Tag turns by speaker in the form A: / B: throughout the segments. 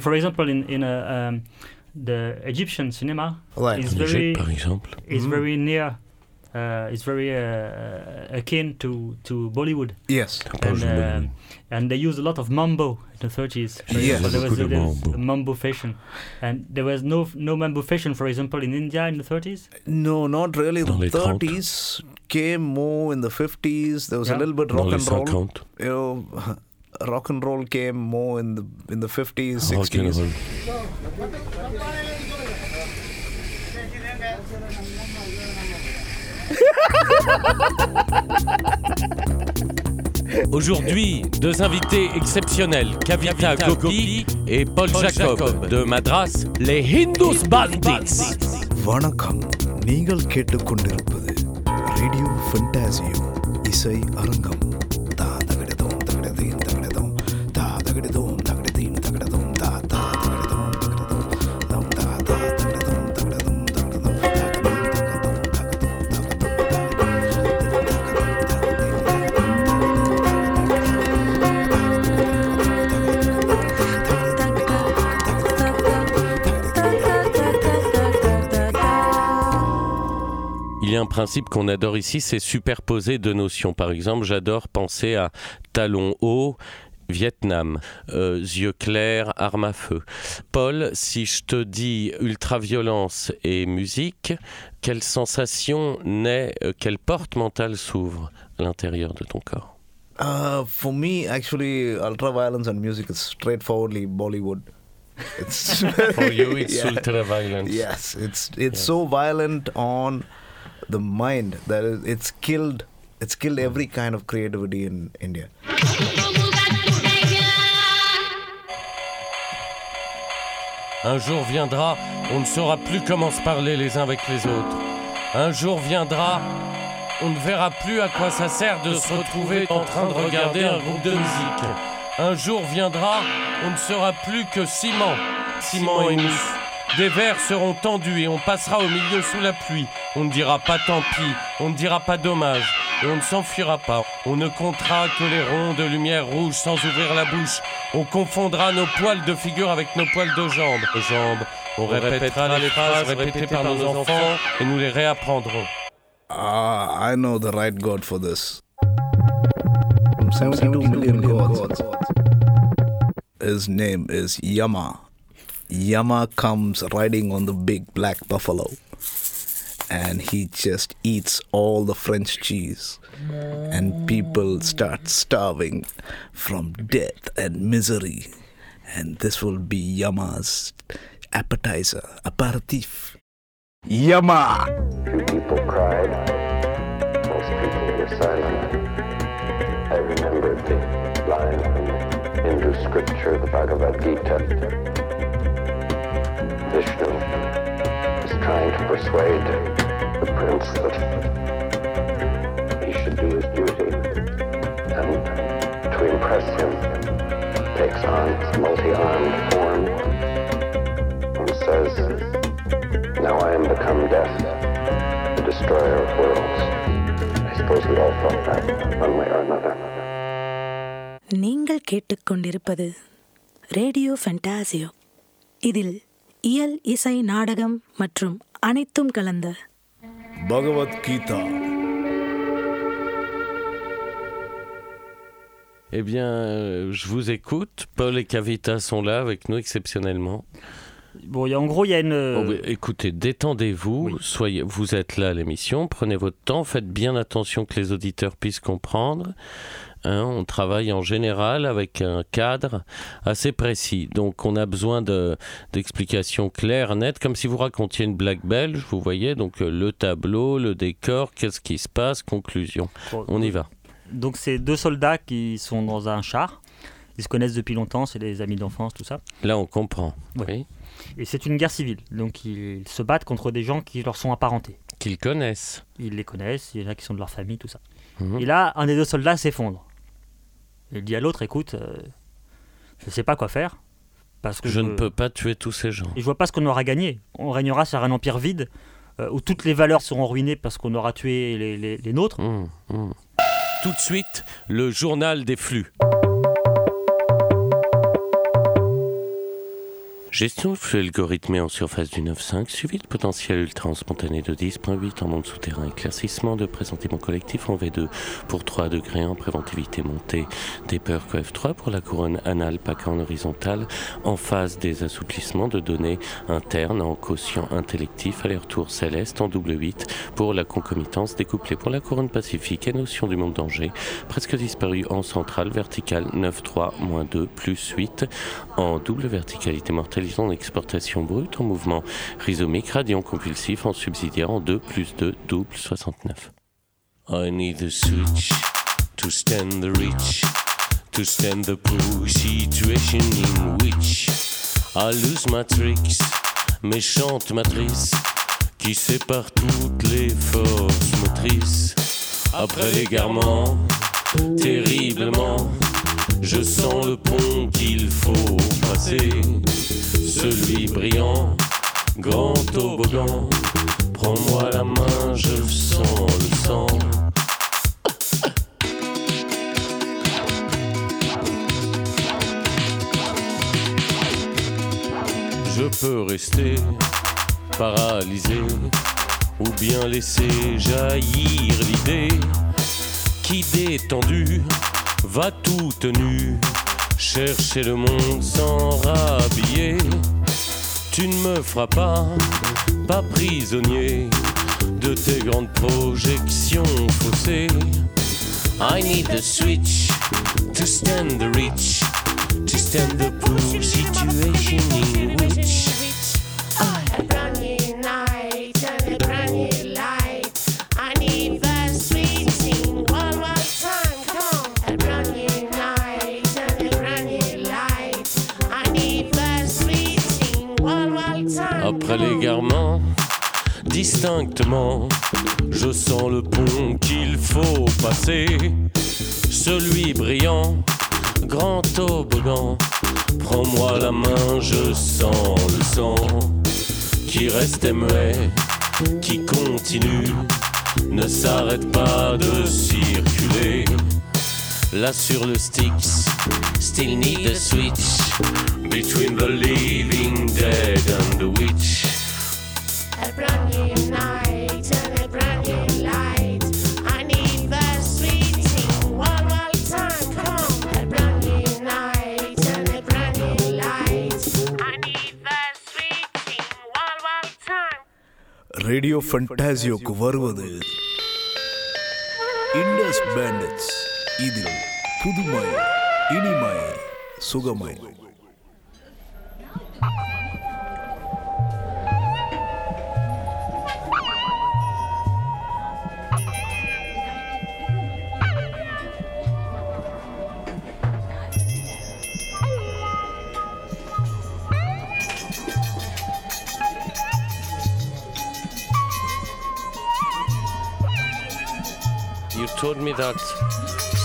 A: For example, in in a, um, the Egyptian cinema
B: Ouais.
A: is
C: En Égypte,
A: very
C: par exemple.
A: is
B: Mhm.
A: very near. Uh, is very uh, akin to, to Bollywood,
B: Yes.
C: Pas
A: and
C: je me-
A: um, and they used a lot of mambo in the 30s. For
B: Yes.
A: example, there was,
C: Beaucoup de
A: there was
C: mambo.
A: a mambo fashion, and there was no no mambo fashion, for example, in India in the 30s.
B: No, not really.
C: Dans
B: The
C: les 30.
B: 30s came more in the 50s. There was a little bit rock
C: les
B: and roll. You know, rock and roll came more in the in the 50s,
C: rock and
B: 60s.
C: roll. Aujourd'hui, deux invités exceptionnels, Kavita Gopi et Paul Jacob de Madras, les Hindus Bandits.
B: வணக்கம் நீங்கள் கேட்டுக்கொண்டிருப்பது ரேடியோ ஃபென்டாசியோ இசை அரங்கம்
C: Il y a un principe qu'on adore ici, c'est superposer deux notions. Par exemple, j'adore penser à talons hauts, Vietnam, euh, yeux clairs, arme à feu. Paul, si je te dis ultraviolence et musique, quelle sensation naît, euh, quelle porte mentale s'ouvre à l'intérieur de ton corps?
B: Uh, for me, actually, ultra violence and music is straightforwardly Bollywood. It's
C: For you, it's
B: Yeah.
C: ultra-violence.
B: Yes, it's it's so violent on the mind that it- it's killed. It's killed every kind of creativity in India.
C: Un jour viendra, on ne saura plus comment se parler les uns avec les autres. Un jour viendra, on ne verra plus à quoi ça sert de se retrouver en train de regarder un groupe de musique. Un jour viendra, on ne sera plus que ciment, ciment et mousse. Des vers seront tendus et on passera au milieu sous la pluie. On ne dira pas tant pis, on ne dira pas dommage, et on ne s'enfuira pas. On ne comptera que les ronds de lumière rouge sans ouvrir la bouche. On confondra nos poils de figure avec nos poils de jambes. On répétera les phrases répétées par nos enfants et nous les réapprendrons.
B: Ah, I know the right God for this. From 72 million gods, his name is Yama. Yama comes riding on the big black buffalo. And he just eats all the French cheese. And people start starving from death and misery. And this will be Yama's appetizer, aperitif. Yama!
D: Few people cried. Most people were silent. I remembered the line from Hindu scripture, the Bhagavad Gita. Vishnu is trying to persuade the prince that he should do his duty. And to impress him, takes on multi-armed form and says, now I am become death, the destroyer of worlds. I suppose we all felt that one way or another.
E: நீங்கள் கேட்டுக்கொண்டிருப்பது ரேடியோ ஃபென்டாசியோ இதில் இயல் இசை நாடகம் மற்றும் அனைத்தும் கலந்த
B: Bhagavad Gita.
C: Eh bien, euh, je vous écoute. Paul et Kavita sont là avec nous exceptionnellement.
A: Bon, il y a- en gros, il y a une.
C: Oh, oui, écoutez, détendez-vous,
A: oui.
C: soyez, vous êtes là à l'émission, prenez votre temps, faites bien attention que les auditeurs puissent comprendre. Hein, on travaille en général avec un cadre assez précis, donc on a besoin de- d'explications claires, nettes, comme si vous racontiez une blague belge, vous voyez, donc euh, le tableau, le décor, qu'est-ce qui se passe, conclusion. On y va.
A: Donc, c'est deux soldats qui sont dans un char. Ils se connaissent depuis longtemps, c'est des amis d'enfance, tout ça.
C: Là, on comprend.
A: Oui.
C: Oui.
A: Et c'est une guerre civile. Donc, ils se battent contre des gens qui leur sont apparentés.
C: Qu'ils connaissent.
A: Ils les connaissent, il y en a qui sont de leur famille, tout ça.
C: Mhm.
A: Et là, un des deux soldats s'effondre. Il dit à l'autre, écoute, euh, je sais pas quoi faire. Parce que
C: Je ne peux pas tuer tous ces gens.
A: Et je vois pas ce qu'on aura gagné. On régnera sur un empire vide euh, où toutes les valeurs seront ruinées parce qu'on aura tué les, les- les nôtres.
C: Hum, hum. Tout de suite, le journal des flux. Gestion de flux algorithmée en surface du 9.5, suivi de potentiel ultra en spontané de 10.8 en monde souterrain, éclaircissement de présentement collectif en V2 pour 3 degrés en préventivité montée, des peurs F3 pour la couronne anale en horizontale, en phase des assouplissements de données internes en quotient intellectif, aller-retour céleste en double 8 pour la concomitance découplée pour la couronne pacifique et notion du monde danger, presque disparu en centrale verticale 9.3 2 plus 8 en double verticalité mortelle en exportation brute en mouvement rhizomique radiant compulsif en subsidiaire en 2 plus 2 double 69. I need a switch to stand the reach, to stand the push situation in which I lose my tricks, méchante matrice qui sépare toutes les forces motrices. Après l'égarement, terriblement, je sens le pont qu'il faut passer brillant, grand toboggan. Prends-moi la main, je sens le sang. Je peux rester paralysé ou bien laisser jaillir l'idée qui détendu va tout nu chercher le monde sans rhabiller. Tu ne me feras pas, pas prisonnier de tes grandes projections faussées. I need a switch to stand the reach, to stand the push situation in which distinctement, je sens le pont qu'il faut passer. Celui brillant, grand toboggan. Prends-moi la main, je sens le sang qui reste muet, qui continue, ne s'arrête pas de circuler. Là sur le Styx, still need a switch between the living dead and the witch.
B: Radio ஃபண்டாசியோக்கு வருவது இண்டஸ் பேண்டட்ஸ் இதில் புதுமை இனிமை சுகமை
C: told me that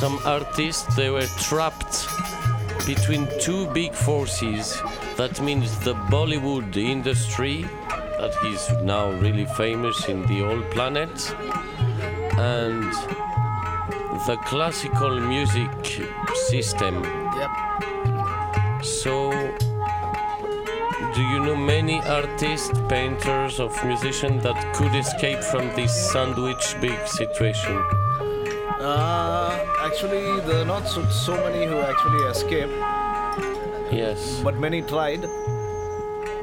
C: some artists they were trapped between two big forces. That means the Bollywood industry, that is now really famous in the whole planet, and the classical music system.
B: Yep.
C: So, do you know many artists, painters, of musicians that could escape from this sandwich big situation?
B: Uh, actually, there are not so, so many who actually escaped,
C: Yes.
B: but many tried.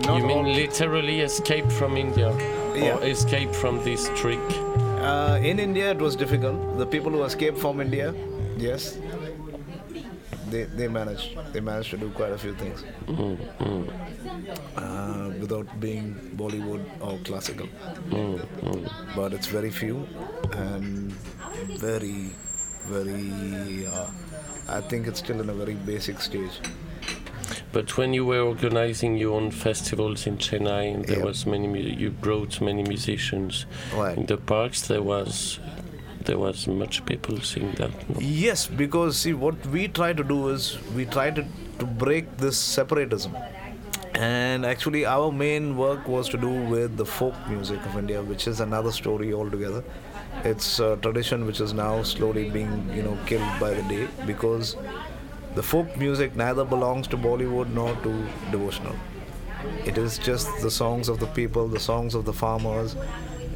B: Not
C: you mean
B: all-
C: literally escape from India?
B: Yeah.
C: Or escape from this trick?
B: Uh, in India, it was difficult. The people who escaped from India, yes, they they managed. They managed to do quite a few things uh, without being Bollywood or classical. But it's very few and very, very. Uh, I think it's still in a very basic stage.
C: But when you were organizing your own festivals in Chennai, there
B: Yeah.
C: was many, you brought many musicians.
B: Right.
C: In the parks, there was, there was much people seeing that. no?
B: Yes, because see, what we try to do is we try to, to break this separatism. And actually, our main work was to do with the folk music of India, which is another story altogether. It's a tradition which is now slowly being, you know, killed by the day because the folk music neither belongs to Bollywood nor to devotional. It is just the songs of the people, the songs of the farmers.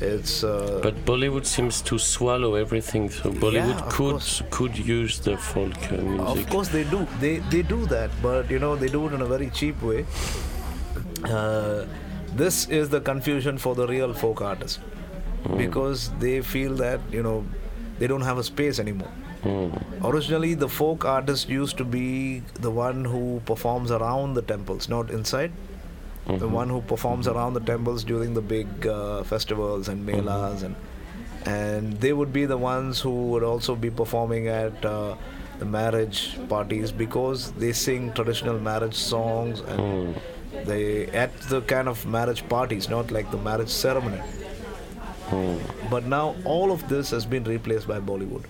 B: It's uh,
C: But Bollywood seems to swallow everything, so Bollywood
B: of
C: could
B: course.
C: could use the folk uh, music.
B: Of course they do. They they do that, but you know they do it in a very cheap way. Uh, this is the confusion for the real folk artists because they feel that you know they don't have a space anymore. Originally, the folk artist used to be the one who performs around the temples, not inside. The one who performs around the temples during the big uh, festivals and melas, and and they would be the ones who would also be performing at uh, the marriage parties because they sing traditional marriage songs and they at the kind of marriage parties, not like the marriage ceremony. But now all of this has been replaced by Bollywood.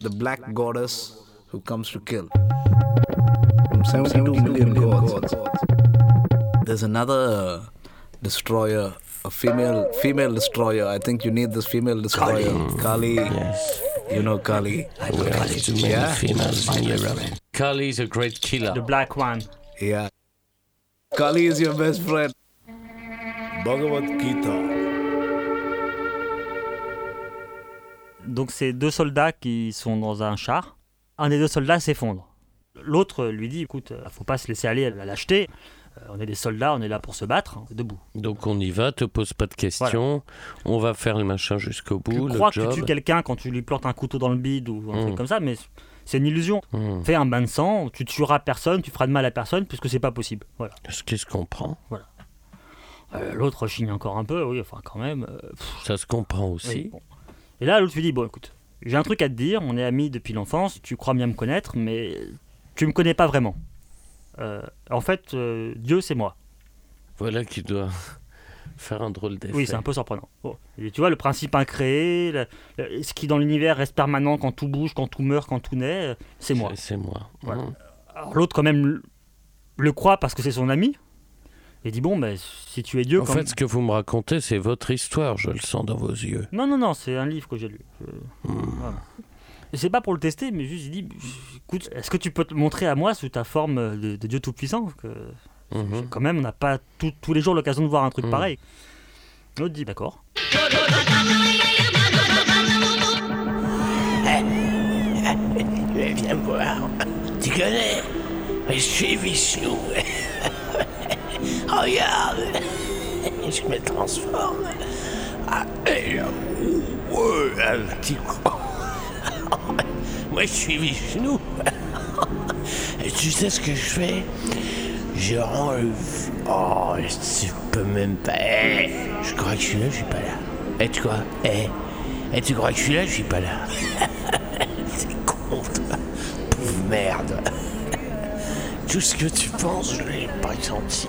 B: The black goddess who comes to kill. From 72 million gods. There's another uh, destroyer, a female female destroyer. I think you need this female destroyer. Kali.
C: Yes.
B: You know Kali.
C: We have too many
B: Yeah.
C: females in Europe. Kali's a great killer.
A: The Black One.
B: Yeah. Kali is your best friend. Bhagavad Gita.
A: Donc c'est deux soldats qui sont dans un char. Un des deux soldats s'effondre. L'autre lui dit écoute, euh, faut pas se laisser aller à la lâcheté. Euh, on est des soldats, on est là pour se battre, hein, debout.
C: Donc on y va, te pose pas de questions, on va faire le machin jusqu'au
A: Tu
C: bout, le
A: crois que tu tues quelqu'un quand tu lui plantes un couteau dans le bide ou un
C: Mm.
A: truc comme ça, mais c'est une illusion.
C: Hmm.
A: Fais un bain de sang, tu tueras personne, tu feras de mal à personne puisque c'est pas possible. Voilà.
C: Est-ce qu'il se comprend?
A: Euh, L'autre chigne encore un peu, oui, enfin quand même. euh,
C: Ça se comprend
A: oui,
C: aussi.
A: bon. Et là, l'autre lui dit bon, écoute, j'ai un truc à te dire. On est amis depuis l'enfance. Tu crois bien me connaître, mais tu me connais pas vraiment. Euh, en fait, euh, Dieu, c'est moi.
C: Voilà qui doit faire un drôle d'effet.
A: Oui, c'est un peu surprenant. Bon. Et tu vois, le principe incréé, le- le- ce qui dans l'univers reste permanent quand tout bouge, quand tout meurt, quand tout naît, euh, c'est moi.
C: C'est moi.
A: Voilà.
C: Hmm.
A: Alors l'autre, quand même, le croit parce que c'est son ami. Et dit bon, ben, si tu es Dieu,
C: En
A: quand
C: fait, ce que vous me racontez, c'est votre histoire, je le sens dans vos yeux.
A: Non, non, non, c'est un livre que j'ai lu. Je- voilà. Et c'est pas pour le tester, mais juste, il dit écoute, est-ce que tu peux te montrer à moi sous ta forme de, de Dieu Tout-Puissant? Que
C: Mhm.
A: Quand même, on n'a pas tout- tous les jours l'occasion de voir un truc
C: Mm.
A: pareil. L'autre dit d'accord.
F: Viens me voir. Tu connais? Je suis Vishnu. Regarde. Je me transforme. Et un petit coup. Moi, je suis Vishnu. Et tu sais ce que je fais? Je enlève. Oh, tu peux même pas. Je crois que je suis là, je suis pas là. Eh, tu crois Eh, eh, tu crois que je suis là, je suis pas là. C'est con, toi. Merde. Tout ce que tu penses, je l'ai pas senti.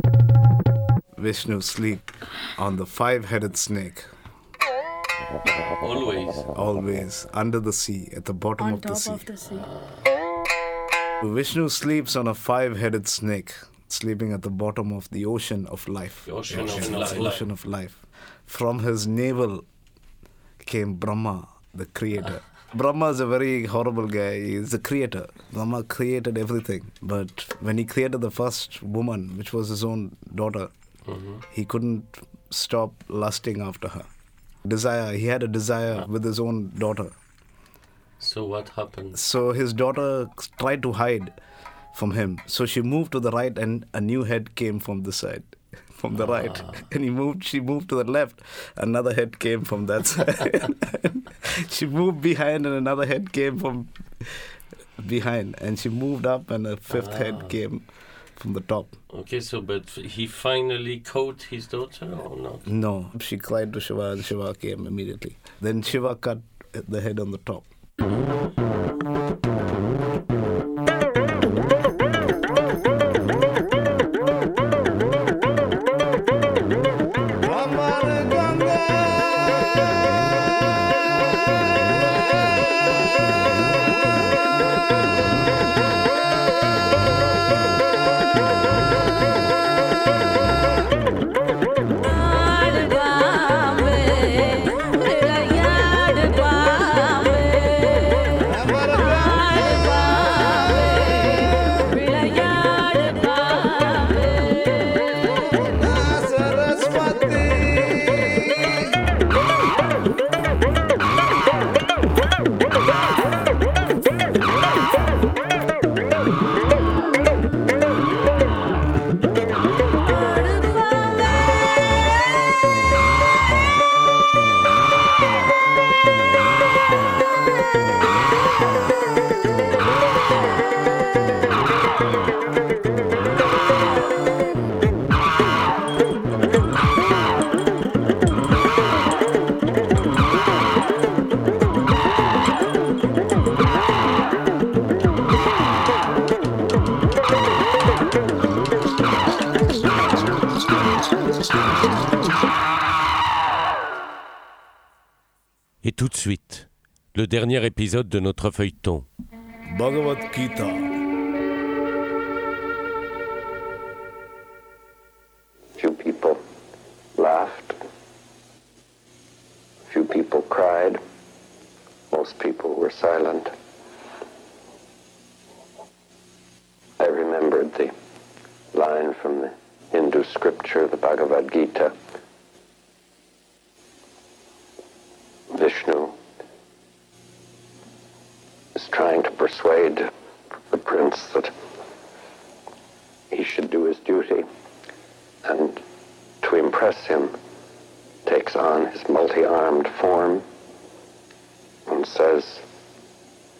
B: Vishnu sleep on the five-headed snake,
C: Always.
B: always under the sea, at the bottom
E: On
B: of the sea.
E: of the sea.
B: Vishnu sleeps on a five-headed snake. sleeping at the bottom of the ocean of life.
C: The ocean of
B: Ocean
C: life.
B: ocean of life. From his navel came Brahma, the creator. Brahma is a very horrible guy. He's the creator. Brahma created everything. But when he created the first woman, which was his own daughter, Mm-hmm. he couldn't stop lusting after her. Desire, he had a desire with his own daughter.
C: So what happened?
B: So his daughter tried to hide from him. So she moved to the right, and a new head came from the side, from the right. Ah. And he moved. She moved to the left. Another head came from that side. she moved behind, and another head came from behind. And she moved up, and a fifth head ah. came from the top.
C: Okay, so but he finally caught his daughter or not?
B: No, she cried to Shiva, and Shiva came immediately. Then Shiva cut the head on the top.
C: Et tout de suite, le dernier épisode de notre feuilleton.
B: Bhagavad Gita.
D: Few people laughed. Few people cried. Most people were silent. I remembered the line from the Hindu scripture, the Bhagavad Gita. Vishnu is trying to persuade the prince that he should do his duty and to impress him takes on his multi-armed form and says,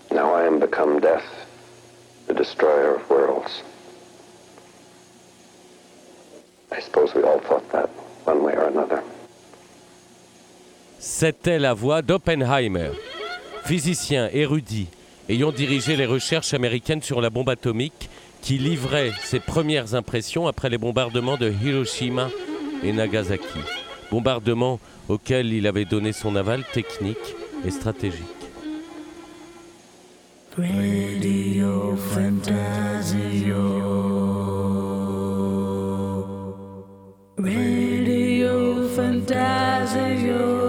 D: Now I am become death, the destroyer of worlds.
C: C'était la voix d'Oppenheimer, physicien érudit ayant dirigé les recherches américaines sur la bombe atomique qui livrait ses premières impressions après les bombardements de Hiroshima et Nagasaki. Bombardements auxquels il avait donné son aval technique et stratégique.
E: Radio Fantasio. Radio Fantasio.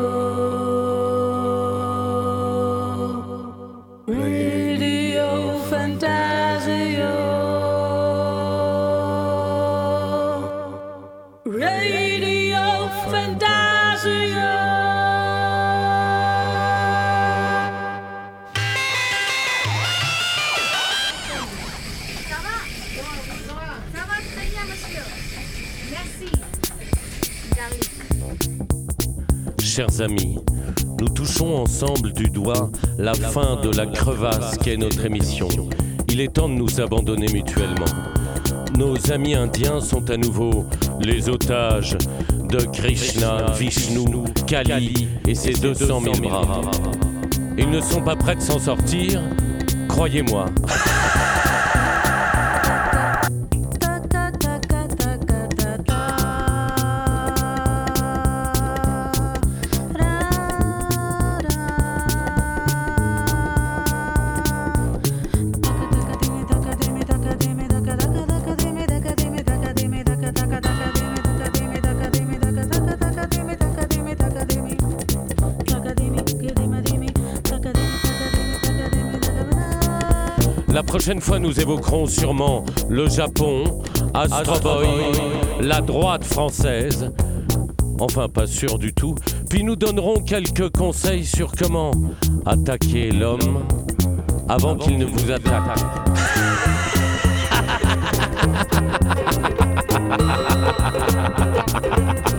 C: Chers amis, nous touchons ensemble du doigt la fin de la crevasse qu'est notre émission. Il est temps de nous abandonner mutuellement. Nos amis indiens sont à nouveau les otages de Krishna, Vishnu, Kali et ses 200 000 bras. Ils ne sont pas prêts de s'en sortir, croyez-moi. Prochaine fois, nous évoquerons sûrement le Japon, Astro Boy, la droite française. Enfin, pas sûr du tout. Puis nous donnerons quelques conseils sur comment attaquer l'homme avant qu'il ne vous attaque.